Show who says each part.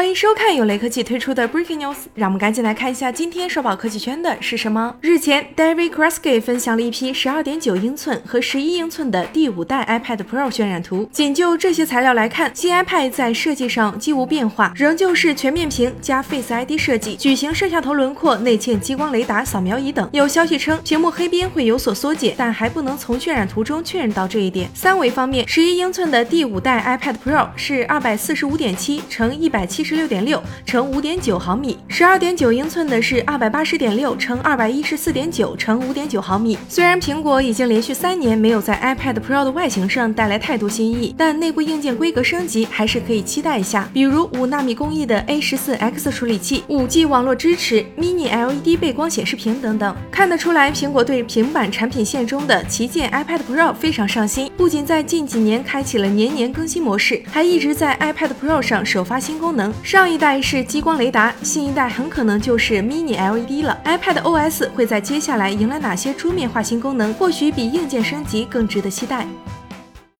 Speaker 1: 欢迎收看由雷科技推出的 Breaking News，让我们赶紧来看一下今天刷爆科技圈的是什么。日前，David Kresge 分享了一批12.9英寸和11英寸的第五代 iPad Pro 渲染图。仅就这些材料来看，新 iPad 在设计上几无变化，仍旧是全面屏加 Face ID 设计，矩形摄像头轮廓内嵌激光雷达扫描仪等。有消息称，屏幕黑边会有所缩减，但还不能从渲染图中确认到这一点。三维方面，11英寸的第五代 iPad Pro 是245.7乘170。十六点六乘五点九毫米，十二点九英寸的是二百八十点六乘二百一十四点九乘五点九毫米。虽然苹果已经连续三年没有在 iPad Pro 的外形上带来太多新意，但内部硬件规格升级还是可以期待一下，比如五纳米工艺的 A 十四 X 处理器、五 G 网络支持、Mini LED 背光显示屏等等。看得出来，苹果对平板产品线中的旗舰 iPad Pro 非常上心，不仅在近几年开启了年年更新模式，还一直在 iPad Pro 上首发新功能。上一代是激光雷达，新一代很可能就是 Mini LED 了。iPad OS 会在接下来迎来哪些桌面化新功能？或许比硬件升级更值得期待。